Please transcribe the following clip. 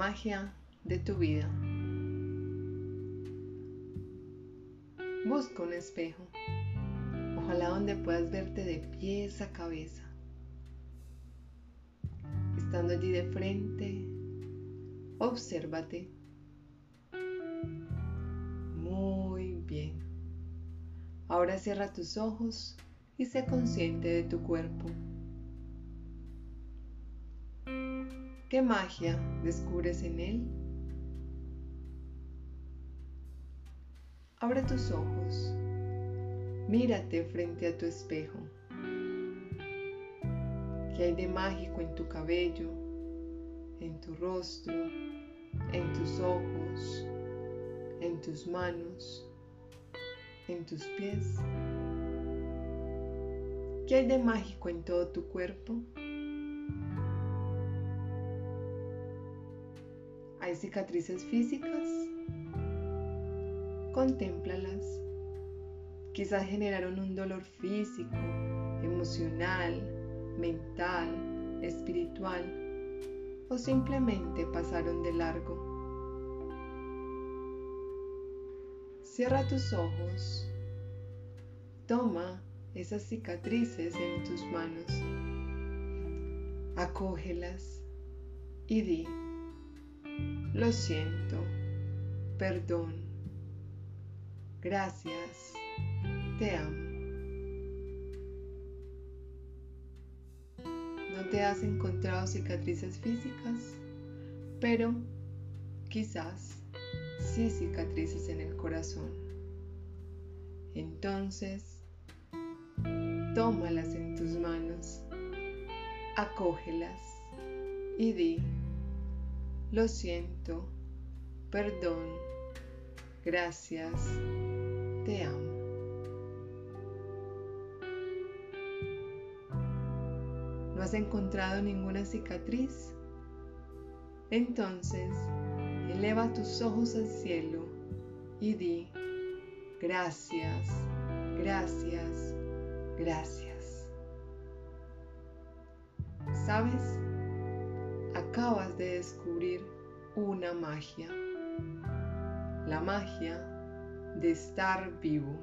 magia de tu vida. Busca un espejo, ojalá donde puedas verte de pies a cabeza. Estando allí de frente, obsérvate. Muy bien. Ahora cierra tus ojos y sé consciente de tu cuerpo. ¿Qué magia descubres en él? Abre tus ojos. Mírate frente a tu espejo. ¿Qué hay de mágico en tu cabello, en tu rostro, en tus ojos, en tus manos, en tus pies? ¿Qué hay de mágico en todo tu cuerpo? ¿Hay cicatrices físicas? Contémplalas. Quizás generaron un dolor físico, emocional, mental, espiritual o simplemente pasaron de largo. Cierra tus ojos. Toma esas cicatrices en tus manos. Acógelas y di, lo siento, perdón, gracias, te amo. No te has encontrado cicatrices físicas, pero quizás sí cicatrices en el corazón. Entonces, tómalas en tus manos, acógelas y di, lo siento, perdón, gracias, te amo. ¿No has encontrado ninguna cicatriz? Entonces, eleva tus ojos al cielo y di, gracias, gracias, gracias. ¿Sabes? Acabas de descubrir una magia. La magia de estar vivo.